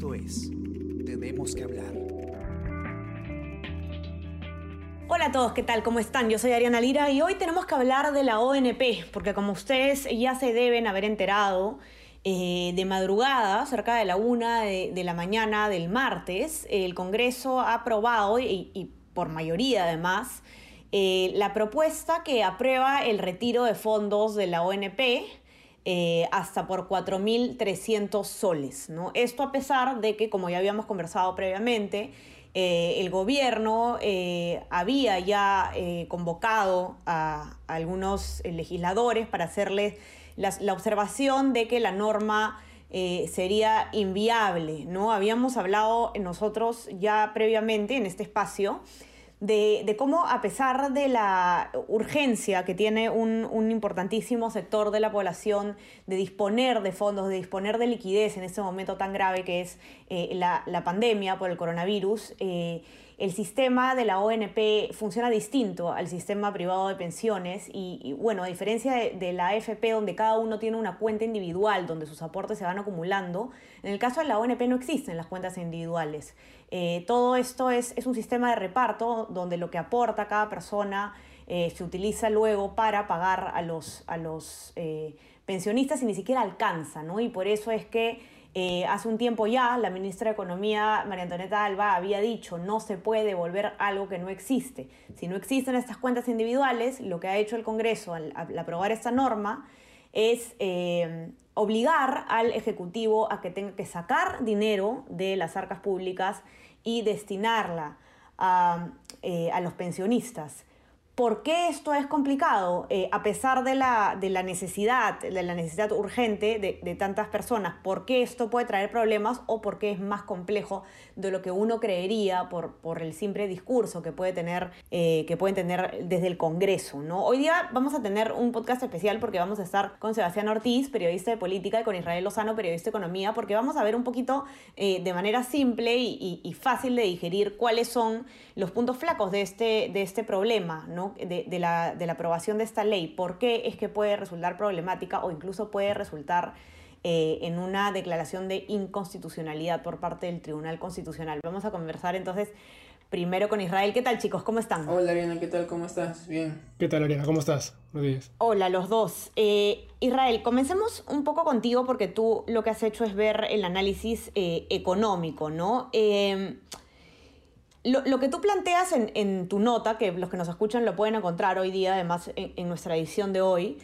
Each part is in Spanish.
Esto es Tenemos que hablar. Hola a todos, ¿qué tal? ¿Cómo están? Yo soy Ariana Lira y hoy tenemos que hablar de la ONP, porque como ustedes ya se deben haber enterado, eh, de madrugada, cerca de la una de, la mañana del martes, el Congreso ha aprobado, y, por mayoría además, eh, la propuesta que aprueba el retiro de fondos de la ONP eh, hasta por 4.300 soles. ¿no? Esto a pesar de que, como ya habíamos conversado previamente, eh, el gobierno eh, había ya convocado a, algunos legisladores para hacerles la, la, observación de que la norma sería inviable. ¿no? Habíamos hablado nosotros ya previamente en este espacio de, cómo a pesar de la urgencia que tiene un, importantísimo sector de la población de disponer de fondos, de disponer de liquidez en este momento tan grave que es eh, la, pandemia por el coronavirus, eh, el sistema de la ONP funciona distinto al sistema privado de pensiones y, bueno, a diferencia de, la AFP donde cada uno tiene una cuenta individual donde sus aportes se van acumulando, en el caso de la ONP no existen las cuentas individuales. Eh, todo esto es, es, un sistema de reparto donde lo que aporta cada persona eh, se utiliza luego para pagar a los, a los eh, pensionistas y ni siquiera alcanza, ¿no? Y por eso es que eh, hace un tiempo ya la ministra de Economía, María Antonieta Alba, había dicho no se puede devolver algo que no existe. Si no existen estas cuentas individuales, lo que ha hecho el Congreso al, aprobar esta norma es eh, obligar al Ejecutivo a que tenga que sacar dinero de las arcas públicas y destinarla a, eh, a los pensionistas. ¿Por qué esto es complicado? Eh, a pesar de la, de la, necesidad, de la necesidad urgente de, tantas personas, ¿por qué esto puede traer problemas o por qué es más complejo de lo que uno creería por, por el simple discurso que, puede tener, eh, que pueden tener desde el Congreso? ¿no? Hoy día vamos a tener un podcast especial porque vamos a estar con Sebastián Ortiz, periodista de política, y con Israel Lozano, periodista de economía, porque vamos a ver un poquito eh, de manera simple y, y, fácil de digerir cuáles son los puntos flacos de este, de este problema, ¿no? De, la, aprobación de esta ley, por qué es que puede resultar problemática o incluso puede resultar eh, en una declaración de inconstitucionalidad por parte del Tribunal Constitucional. Vamos a conversar entonces primero con Israel. ¿Qué tal chicos? ¿Cómo están? Hola Ariana, ¿qué tal? ¿Cómo estás? Bien. ¿Qué tal Ariana? ¿Cómo estás? Buenos días. Hola los dos. Eh, Israel, comencemos un poco contigo porque tú lo que has hecho es ver el análisis eh, económico, ¿no? Lo, que tú planteas en, tu nota, que los que nos escuchan lo pueden encontrar hoy día, además en, nuestra edición de hoy,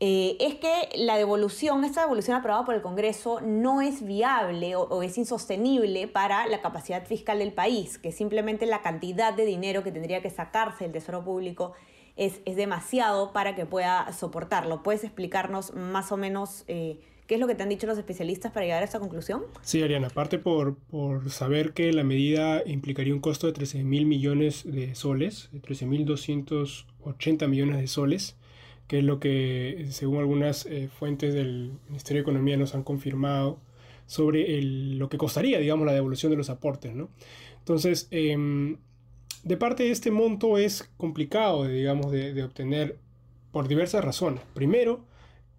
eh, es que la devolución, esta devolución aprobada por el Congreso, no es viable o, es insostenible para la capacidad fiscal del país, que simplemente la cantidad de dinero que tendría que sacarse el Tesoro Público es, es demasiado para que pueda soportarlo. ¿Puedes explicarnos más o menos eh, ¿Qué es lo que te han dicho los especialistas para llegar a esta conclusión? Sí, Ariana, aparte por, por saber que la medida implicaría un costo de 13 mil millones de soles, 13 mil 280 millones de soles, que es lo que, según algunas eh, fuentes del Ministerio de Economía, nos han confirmado sobre el, lo que costaría, digamos, la devolución de los aportes, ¿no? Entonces, em, de parte de este monto es complicado, digamos, de, de obtener por diversas razones. Primero,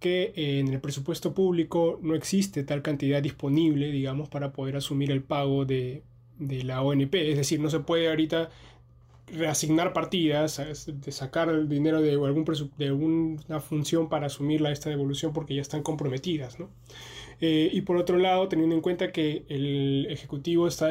que eh, en el presupuesto público no existe tal cantidad disponible, digamos, para poder asumir el pago de, la ONP. Es decir, no se puede ahorita reasignar partidas, de sacar el dinero de, algún de alguna función para asumir esta devolución porque ya están comprometidas. Eh, y por otro lado, teniendo en cuenta que el Ejecutivo está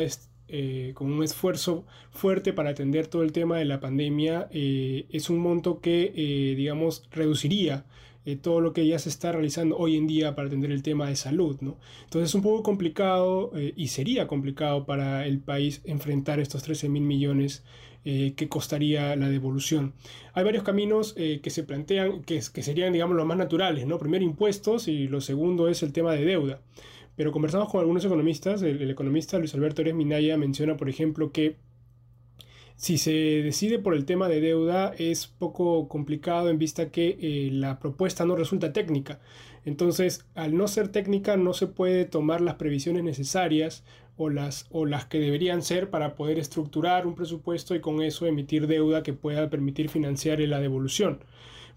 eh, con un esfuerzo fuerte para atender todo el tema de la pandemia, es un monto que, digamos, reduciría eh, todo lo que ya se está realizando hoy en día para atender el tema de salud. ¿no? Entonces es un poco complicado eh, y sería complicado para el país enfrentar estos 13 mil millones eh, que costaría la devolución. Hay varios caminos que se plantean que, que, serían, digamos, los más naturales. ¿no? Primero impuestos y lo segundo es el tema de deuda. Pero conversamos con algunos economistas. El, el economista Luis Alberto Eres Minaya menciona, por ejemplo, que si se decide por el tema de deuda es poco complicado en vista que eh, la propuesta no resulta técnica. Entonces, al no ser técnica no se puede tomar las previsiones necesarias o las, o las que deberían ser para poder estructurar un presupuesto y con eso emitir deuda que pueda permitir financiar la devolución.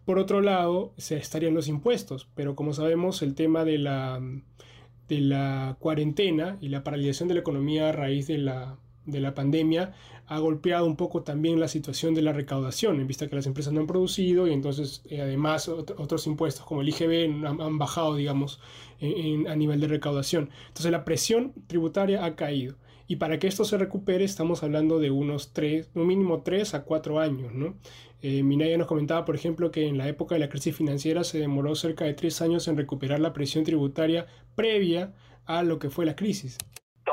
Por otro lado, se estarían los impuestos, pero como sabemos el tema de la de la cuarentena y la paralización de la economía a raíz de la, de la pandemia ha golpeado un poco también la situación de la recaudación, en vista que las empresas no han producido y entonces eh, además otros impuestos como el IGB han, bajado, digamos, a nivel de recaudación. Entonces la presión tributaria ha caído. Y para que esto se recupere estamos hablando de unos tres, un mínimo 3 a 4 años, ¿no? Eh, Minaya nos comentaba, por ejemplo, que en la época de la crisis financiera se demoró cerca de 3 años en recuperar la presión tributaria previa a lo que fue la crisis.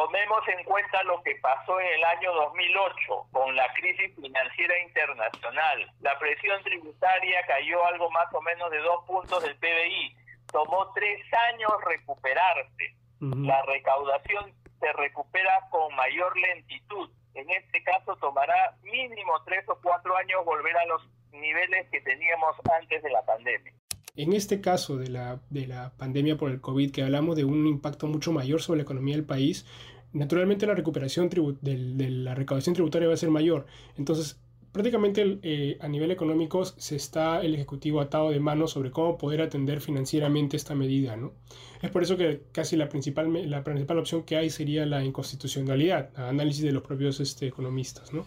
Tomemos en cuenta lo que pasó en el año 2008 con la crisis financiera internacional. La presión tributaria cayó algo más o menos de dos puntos del PBI. Tomó tres años recuperarse. La recaudación se recupera con mayor lentitud. En este caso tomará mínimo tres o cuatro años volver a los niveles que teníamos antes de la pandemia. En este caso de la, de la pandemia por el COVID, que hablamos de un impacto mucho mayor sobre la economía del país, naturalmente la recuperación de, la recaudación tributaria va a ser mayor. Entonces, prácticamente eh, a nivel económico se está el Ejecutivo atado de manos sobre cómo poder atender financieramente esta medida. ¿no? Es por eso que casi la principal, la principal opción que hay sería la inconstitucionalidad, análisis de los propios este, economistas. ¿no?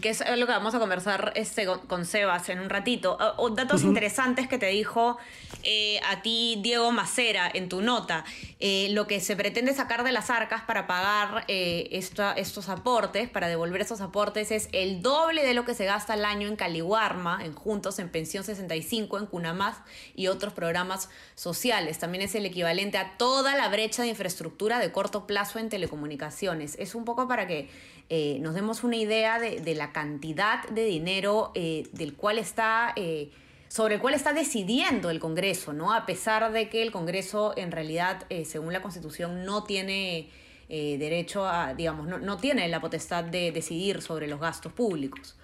que es lo que vamos a conversar este, con Sebas en un ratito. O, datos interesantes que te dijo eh, a ti Diego Macera en tu nota. Eh, lo que se pretende sacar de las arcas para pagar estos aportes, para devolver esos aportes, es el doble de lo que se gasta al año en Caliwarma, en Juntos, en Pensión 65, en Cunamás y otros programas sociales. También es el equivalente a toda la brecha de infraestructura de corto plazo en telecomunicaciones. Es un poco para que eh, nos demos una idea de, la cantidad de dinero eh, del cual está... Eh, sobre el cual está decidiendo el Congreso, ¿no? A pesar de que el Congreso en realidad, según la Constitución, no tiene derecho a, digamos, no, no, tiene la potestad de decidir sobre los gastos públicos.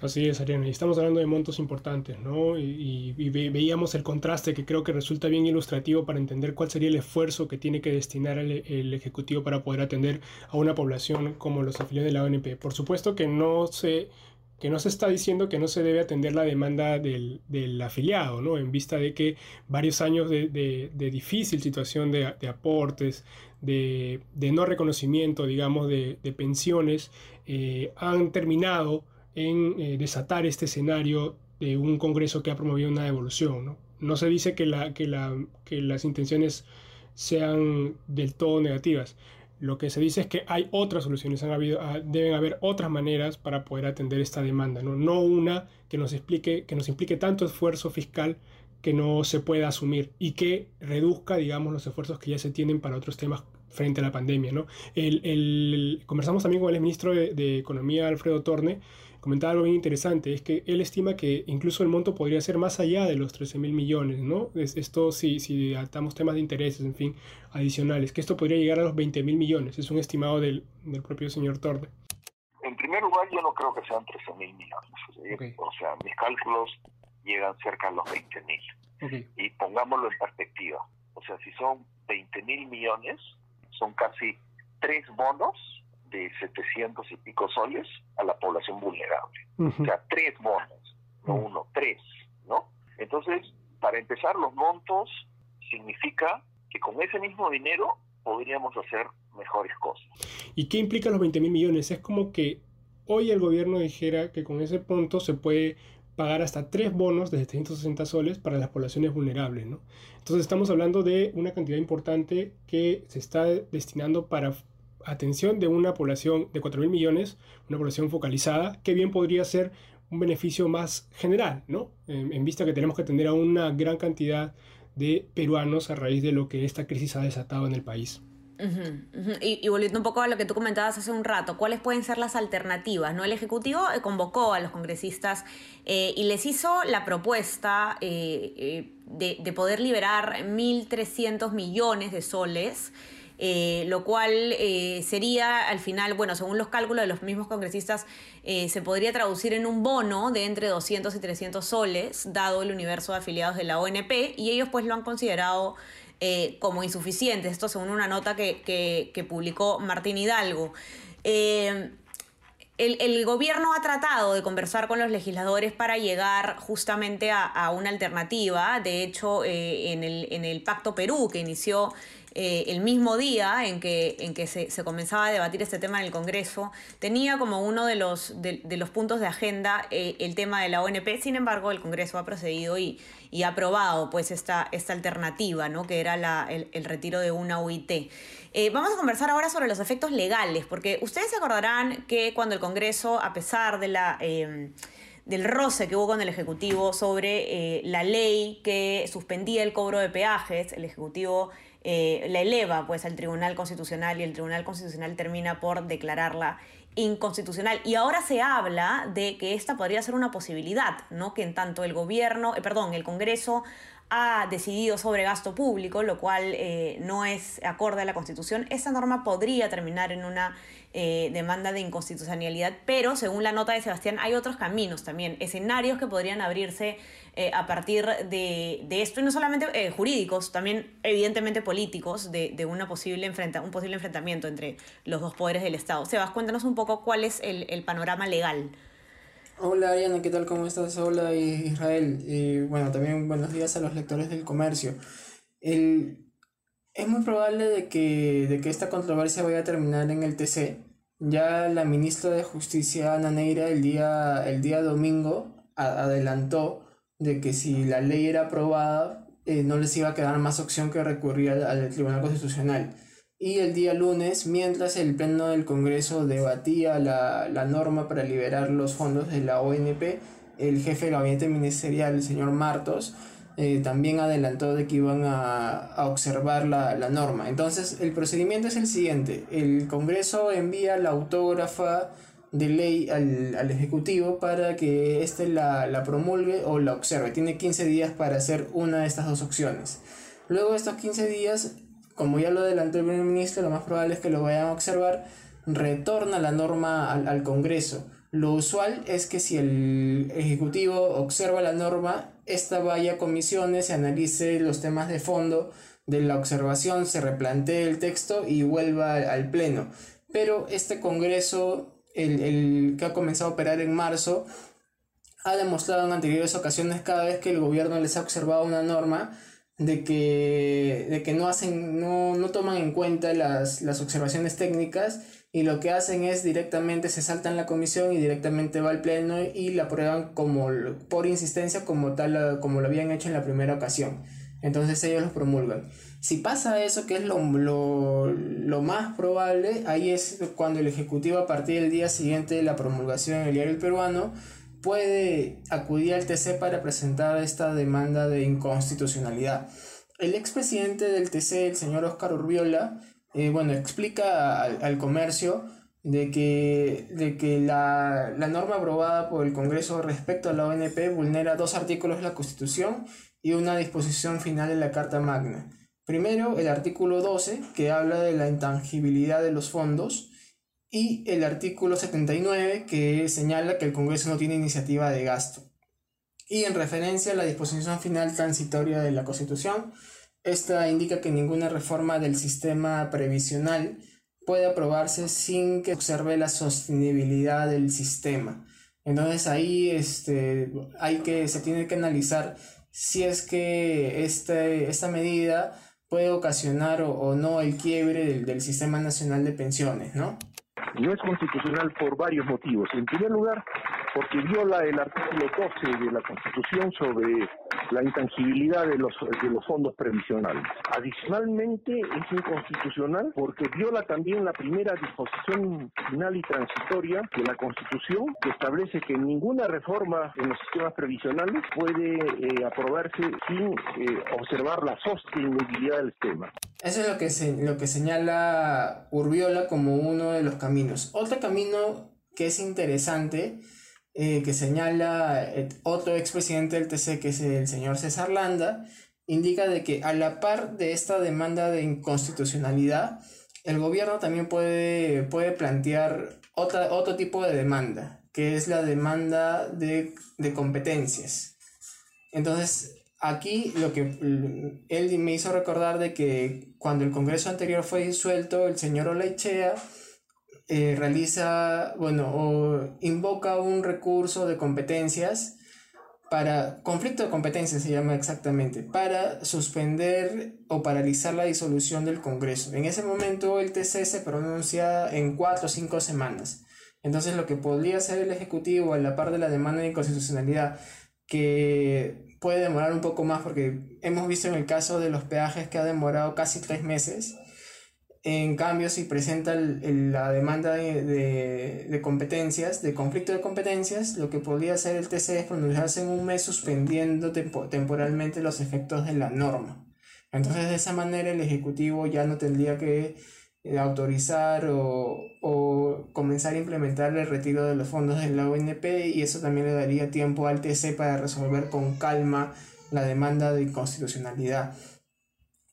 Así es, Ariana. Y estamos hablando de montos importantes, ¿no? Y, veíamos el contraste que creo que resulta bien ilustrativo para entender cuál sería el esfuerzo que tiene que destinar el, Ejecutivo para poder atender a una población como los afiliados de la ONP. Por supuesto que no se, que no se está diciendo que no se debe atender la demanda del, afiliado, ¿no? En vista de que varios años de, difícil situación de, aportes, de, no reconocimiento, digamos, de, pensiones, eh, han terminado en eh, desatar este escenario de un Congreso que ha promovido una evolución. No, se dice que, la, que, la, que las intenciones sean del todo negativas. Lo que se dice es que hay otras soluciones, ah, deben haber otras maneras para poder atender esta demanda, no, no una que nos, explique, que nos implique tanto esfuerzo fiscal que no se pueda asumir y que reduzca, digamos, los esfuerzos que ya se tienen para otros temas frente a la pandemia. ¿no? El, el, conversamos también con el ministro de, de Economía, Alfredo Torne, comentaba algo bien interesante, es que él estima que incluso el monto podría ser más allá de los 13 mil millones, ¿no? esto si, si atamos temas de intereses, en fin, adicionales, que esto podría llegar a los 20 mil millones, es un estimado del, del propio señor Torre. En primer lugar, yo no creo que sean 13 mil millones, o sea, mis cálculos llegan cerca a los 20 mil. Y pongámoslo en perspectiva, o sea, si son 20 mil millones, son casi tres bonos de 700 y pico soles a la población vulnerable. O sea, tres bonos, no uno, tres, ¿no? Entonces, para empezar, los montos significa que con ese mismo dinero podríamos hacer mejores cosas. ¿Y qué implica los 20 mil millones? Es como que hoy el gobierno dijera que con ese punto se puede pagar hasta tres bonos de 760 soles para las poblaciones vulnerables. ¿no? Entonces estamos hablando de una cantidad importante que se está destinando para atención de una población de 4 mil millones, una población focalizada, que bien podría ser un beneficio más general, ¿no? En, vista que tenemos que atender a una gran cantidad de peruanos a raíz de lo que esta crisis ha desatado en el país. Y, volviendo un poco a lo que tú comentabas hace un rato, ¿cuáles pueden ser las alternativas? ¿no? El Ejecutivo eh, convocó a los congresistas eh, y les hizo la propuesta eh, de, de, poder liberar 1.300 millones de soles lo cual sería al final, bueno, según los cálculos de los mismos congresistas, se podría traducir en un bono de entre 200 y 300 soles, dado el universo de afiliados de la ONP, y ellos pues lo han considerado como insuficiente, esto según una nota que, publicó Martín Hidalgo. El, gobierno ha tratado de conversar con los legisladores para llegar justamente a, una alternativa. De hecho, en, el, en, el, Pacto Perú, que inició eh, el mismo día en que, en que se, comenzaba a debatir este tema en el Congreso, tenía como uno de los, de, los puntos de agenda eh, el tema de la ONP. Sin embargo, el Congreso ha procedido y, y ha aprobado pues, esta, esta alternativa, ¿no? que era la, el, retiro de una UIT. Eh, vamos a conversar ahora sobre los efectos legales, porque ustedes se acordarán que cuando el Congreso, a pesar de la del roce que hubo con el Ejecutivo sobre la ley que suspendía el cobro de peajes, el Ejecutivo eh, la eleva pues al Tribunal Constitucional y el Tribunal Constitucional termina por declararla inconstitucional. Y ahora se habla de que esta podría ser una posibilidad, ¿no? Que en tanto el gobierno, eh, perdón, el Congreso ha decidido sobre gasto público, lo cual eh, no es acorde a la Constitución, esa norma podría terminar en una eh, demanda de inconstitucionalidad, pero según la nota de Sebastián hay otros caminos también, escenarios que podrían abrirse eh, a partir de, esto, y no solamente jurídicos, también evidentemente políticos, de, una posible enfrenta, un posible enfrentamiento entre los dos poderes del Estado. Sebas, cuéntanos un poco cuál es el panorama legal. Hola Ariana, ¿qué tal? ¿Cómo estás? Hola Israel. Y bueno, también buenos días a los lectores del comercio. El, es muy probable de que, de que esta controversia vaya a terminar en el TC. Ya la ministra de Justicia, Ana Neira, el día, el día domingo adelantó de que si la ley era aprobada, eh, no les iba a quedar más opción que recurrir al Tribunal Constitucional y el día lunes, mientras el Pleno del Congreso debatía la, la, norma para liberar los fondos de la ONP, el jefe del gabinete ministerial, el señor Martos, eh, también adelantó de que iban a, a observar la, la, norma. Entonces, el procedimiento es el siguiente. El Congreso envía la autógrafa de ley al, al Ejecutivo para que éste la, la promulgue o la observe. Tiene 15 días para hacer una de estas dos opciones. Luego de estos 15 días, como ya lo adelantó el primer ministro, lo más probable es que lo vayan a observar, retorna la norma al, Congreso. Lo usual es que si el Ejecutivo observa la norma, esta vaya a comisiones, se analice los temas de fondo de la observación, se replantee el texto y vuelva al, Pleno. Pero este Congreso, el, el que ha comenzado a operar en marzo, ha demostrado en anteriores ocasiones cada vez que el gobierno les ha observado una norma, de que, de que no, hacen, no, no toman en cuenta las, las, observaciones técnicas y lo que hacen es directamente se saltan la comisión y directamente va al pleno y la aprueban como, por insistencia como tal como lo habían hecho en la primera ocasión. Entonces ellos los promulgan. Si pasa eso, que es lo, lo, lo más probable, ahí es cuando el Ejecutivo a partir del día siguiente de la promulgación en el diario Peruano puede acudir al TC para presentar esta demanda de inconstitucionalidad. El expresidente del TC, el señor Oscar Urbiola, eh, bueno, explica al, comercio de que, de que la, la, norma aprobada por el Congreso respecto a la ONP vulnera dos artículos de la Constitución y una disposición final de la Carta Magna. Primero, el artículo 12, que habla de la intangibilidad de los fondos, y el artículo 79 que señala que el Congreso no tiene iniciativa de gasto. Y en referencia a la disposición final transitoria de la Constitución, esta indica que ninguna reforma del sistema previsional puede aprobarse sin que observe la sostenibilidad del sistema. Entonces ahí este, hay que, se tiene que analizar si es que este, esta medida puede ocasionar o, no el quiebre del, del, Sistema Nacional de Pensiones, ¿no? No es constitucional por varios motivos. En primer lugar, porque viola el artículo 12 de la Constitución sobre la intangibilidad de los, de los fondos previsionales. Adicionalmente, es inconstitucional porque viola también la primera disposición final y transitoria de la Constitución que establece que ninguna reforma en los sistemas previsionales puede eh, aprobarse sin eh, observar la sostenibilidad del sistema. Eso es lo que, se, lo que señala Urbiola como uno de los caminos. Otro camino que es interesante eh, que señala eh, otro expresidente del TC, que es el señor César Landa, indica de que a la par de esta demanda de inconstitucionalidad, el gobierno también puede, puede plantear otra, otro tipo de demanda, que es la demanda de, de competencias. Entonces, aquí lo que él me hizo recordar de que cuando el Congreso anterior fue disuelto, el señor Olaichea eh, realiza, bueno, o invoca un recurso de competencias para conflicto de competencia se llama exactamente, para suspender o paralizar la disolución del Congreso. En ese momento el TC se pronuncia en cuatro o cinco semanas. Entonces lo que podría hacer el Ejecutivo a la par de la demanda de inconstitucionalidad, que puede demorar un poco más porque hemos visto en el caso de los peajes que ha demorado casi tres meses, en cambio, si presenta la demanda de, competencias, de conflicto de competencias, lo que podría hacer el TC es pronunciarse en un mes suspendiendo temporalmente los efectos de la norma. Entonces, de esa manera, el Ejecutivo ya no tendría que eh, autorizar o, o, comenzar a implementar el retiro de los fondos de la ONP y eso también le daría tiempo al TC para resolver con calma la demanda de inconstitucionalidad.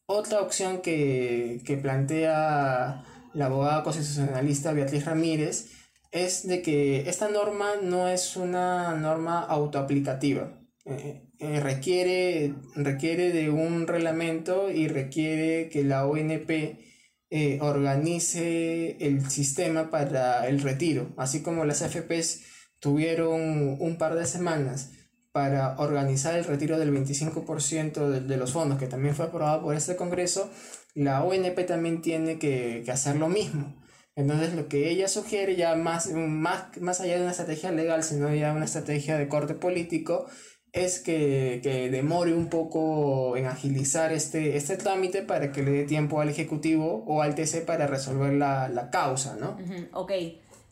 Otra opción que, plantea la abogada constitucionalista Beatriz Ramírez es de que esta norma no es una norma autoaplicativa. Eh, eh, requiere, requiere de un reglamento y requiere que la ONP eh, organice el sistema para el retiro, así como las AFPs tuvieron un par de semanas para organizar el retiro del 25% de, de, los fondos, que también fue aprobado por este Congreso, la ONP también tiene que, que, hacer lo mismo. Entonces lo que ella sugiere ya más, más, más allá de una estrategia legal, sino ya una estrategia de corte político, es que, que, demore un poco en agilizar este, este trámite para que le dé tiempo al Ejecutivo o al TC para resolver la, la causa, ¿no? Ok.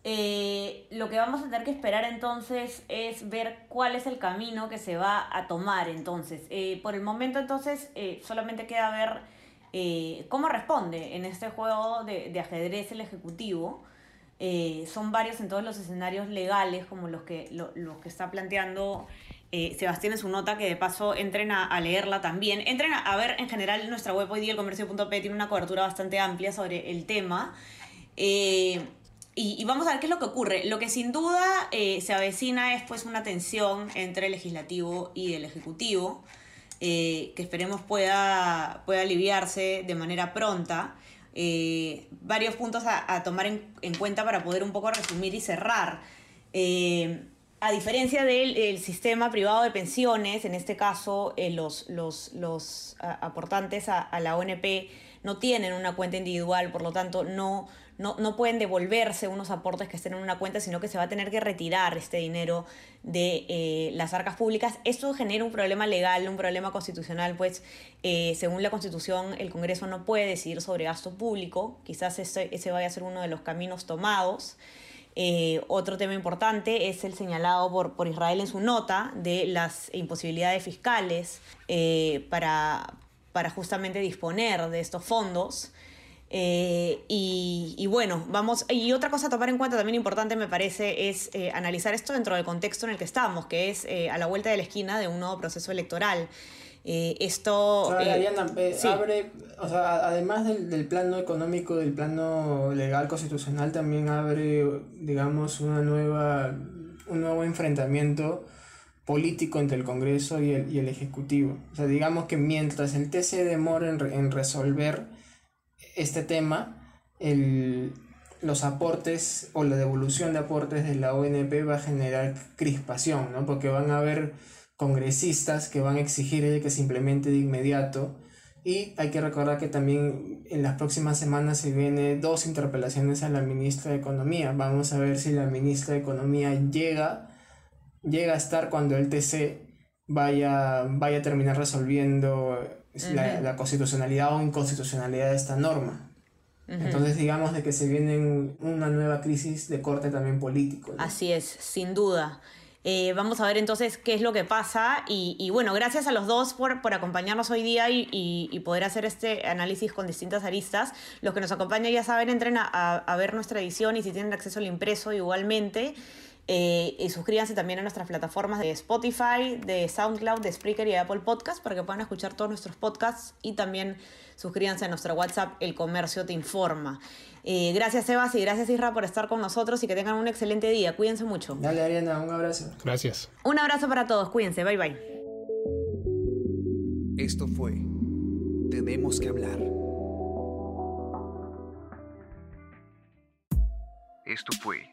Eh, lo que vamos a tener que esperar entonces es ver cuál es el camino que se va a tomar entonces. Eh, por el momento entonces eh, solamente queda ver cómo responde en este juego de, ajedrez el Ejecutivo. son varios en todos los escenarios legales como los que, los que está planteando Sebastián en su nota, que de paso entren a, leerla también. Entren a, ver en general nuestra web hoy día, el comercio.p, tiene una cobertura bastante amplia sobre el tema. Y, vamos a ver qué es lo que ocurre. Lo que sin duda eh, se avecina es pues una tensión entre el legislativo y el ejecutivo, eh, que esperemos pueda, pueda aliviarse de manera pronta. Eh, varios puntos a, tomar en, cuenta para poder un poco resumir y cerrar. a diferencia del sistema privado de pensiones, en este caso los, los, los aportantes a la ONP no tienen una cuenta individual, por lo tanto no no, pueden devolverse unos aportes que estén en una cuenta, sino que se va a tener que retirar este dinero de eh, las arcas públicas. Esto genera un problema legal, un problema constitucional, pues eh, según la Constitución el Congreso no puede decidir sobre gasto público, quizás ese, ese vaya a ser uno de los caminos tomados. Eh, otro tema importante es el señalado por, por, Israel en su nota de las imposibilidades fiscales para, para justamente disponer de estos fondos. Eh, y, bueno, vamos, y otra cosa a tomar en cuenta también importante me parece es eh, analizar esto dentro del contexto en el que estamos, que es eh, a la vuelta de la esquina de un nuevo proceso electoral. esto... abre, o sea, además del, del, plano económico, del plano legal constitucional, también abre, digamos, una nueva, un nuevo enfrentamiento político entre el Congreso y el, y el Ejecutivo. O sea, digamos que mientras el TC demora en, en resolver este tema, el, los aportes o la devolución de aportes de la ONP va a generar crispación, ¿no? Porque van a haber congresistas que van a exigir que se implemente de inmediato. Y hay que recordar que también en las próximas semanas se vienen dos interpelaciones a la ministra de Economía. Vamos a ver si la ministra de Economía llega, llega a estar cuando el TC vaya, vaya a terminar resolviendo la, constitucionalidad o inconstitucionalidad de esta norma. Entonces digamos de que se viene una nueva crisis de corte también político. Así es, sin duda. Eh, vamos a ver entonces qué es lo que pasa y, bueno, gracias a los dos por, por acompañarnos hoy día y, poder hacer este análisis con distintas aristas. Los que nos acompañan ya saben, entren a, a ver nuestra edición y si tienen acceso al impreso igualmente. Eh, y suscríbanse también a nuestras plataformas de Spotify, de SoundCloud, de Spreaker y de Apple Podcasts para que puedan escuchar todos nuestros podcasts y también suscríbanse a nuestro WhatsApp El Comercio Te Informa. Eh, gracias Sebas y gracias Isra por estar con nosotros y que tengan un excelente día. Cuídense mucho. Dale Ariana, un abrazo. Gracias. Un abrazo para todos, cuídense, bye bye. Esto fue Tenemos que hablar. Esto fue